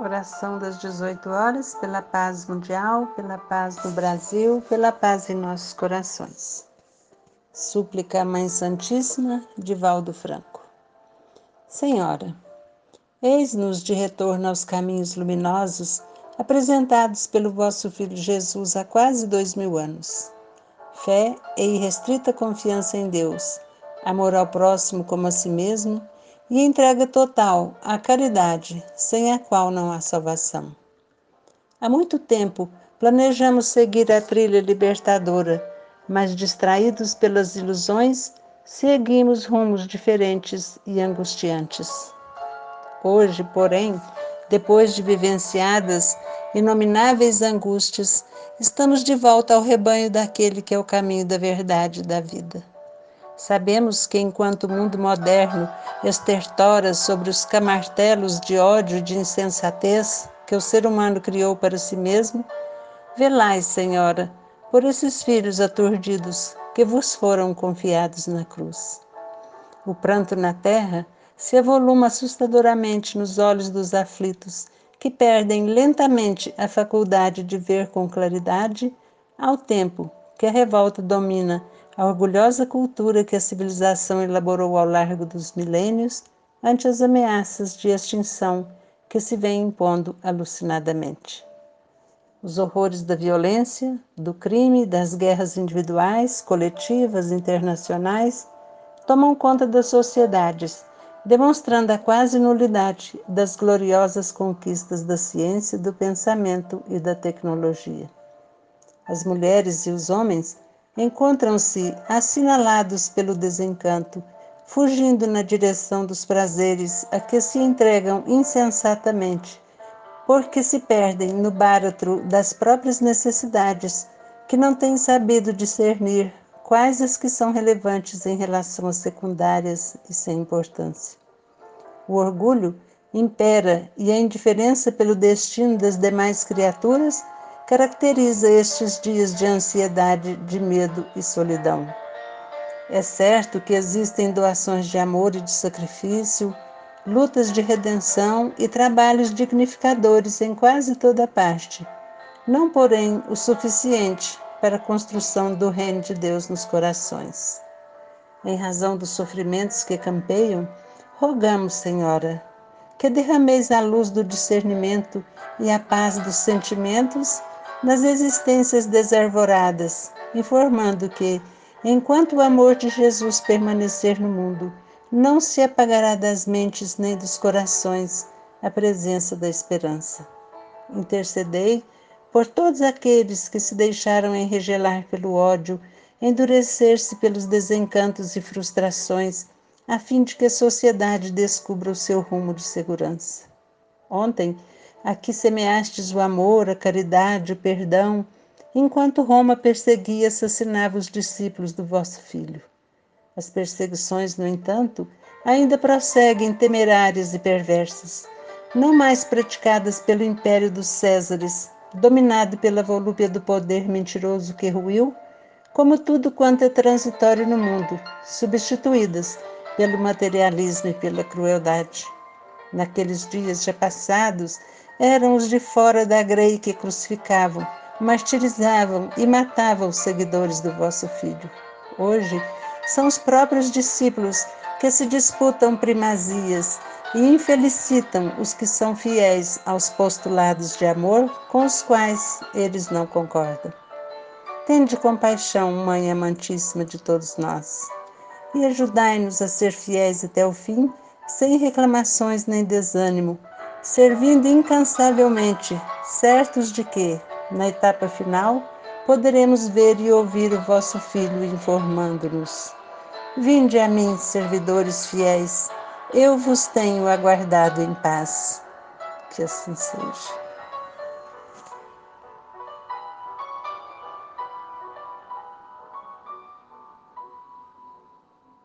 Oração das 18 horas, pela paz mundial, pela paz do Brasil, pela paz em nossos corações. Súplica à Mãe Santíssima, de Valdo Franco. Senhora, eis-nos de retorno aos caminhos luminosos apresentados pelo vosso Filho Jesus há quase dois mil anos. Fé e irrestrita confiança em Deus, amor ao próximo como a si mesmo e entrega total à caridade, sem a qual não há salvação. Há muito tempo planejamos seguir a trilha libertadora, mas distraídos pelas ilusões, seguimos rumos diferentes e angustiantes. Hoje, porém, depois de vivenciadas inomináveis angústias, estamos de volta ao rebanho daquele que é o caminho da verdade e da vida. Sabemos que enquanto o mundo moderno estertora sobre os camartelos de ódio e de insensatez que o ser humano criou para si mesmo, velai, Senhora, por esses filhos aturdidos que vos foram confiados na cruz. O pranto na terra se avoluma assustadoramente nos olhos dos aflitos, que perdem lentamente a faculdade de ver com claridade, ao tempo que a revolta domina a orgulhosa cultura que a civilização elaborou ao largo dos milênios ante as ameaças de extinção que se vêm impondo alucinadamente. Os horrores da violência, do crime, das guerras individuais, coletivas, internacionais, tomam conta das sociedades, demonstrando a quase nulidade das gloriosas conquistas da ciência, do pensamento e da tecnologia. As mulheres e os homens encontram-se assinalados pelo desencanto, fugindo na direção dos prazeres a que se entregam insensatamente, porque se perdem no báratro das próprias necessidades, que não têm sabido discernir quais as que são relevantes em relação às secundárias e sem importância. O orgulho impera e a indiferença pelo destino das demais criaturas caracteriza estes dias de ansiedade, de medo e solidão. É certo que existem doações de amor e de sacrifício, lutas de redenção e trabalhos dignificadores em quase toda parte, não, porém, o suficiente para a construção do reino de Deus nos corações. Em razão dos sofrimentos que campeiam, rogamos, Senhora, que derrameis a luz do discernimento e a paz dos sentimentos nas existências desarvoradas, informando que, enquanto o amor de Jesus permanecer no mundo, não se apagará das mentes nem dos corações a presença da esperança. Intercedei por todos aqueles que se deixaram enregelar pelo ódio, endurecer-se pelos desencantos e frustrações, a fim de que a sociedade descubra o seu rumo de segurança. Ontem, Aqui semeastes o amor, a caridade, o perdão, enquanto Roma perseguia e assassinava os discípulos do vosso Filho. As perseguições, no entanto, ainda prosseguem temerárias e perversas, não mais praticadas pelo império dos Césares, dominado pela volúpia do poder mentiroso que ruiu, como tudo quanto é transitório no mundo, substituídas pelo materialismo e pela crueldade. Naqueles dias já passados, eram os de fora da grei que crucificavam, martirizavam e matavam os seguidores do vosso Filho. Hoje, são os próprios discípulos que se disputam primazias e infelicitam os que são fiéis aos postulados de amor com os quais eles não concordam. Tende compaixão, Mãe amantíssima de todos nós, e ajudai-nos a ser fiéis até o fim, sem reclamações nem desânimo, servindo incansavelmente, certos de que, na etapa final, poderemos ver e ouvir o vosso Filho informando-nos. Vinde a mim, servidores fiéis, eu vos tenho aguardado em paz. Que assim seja.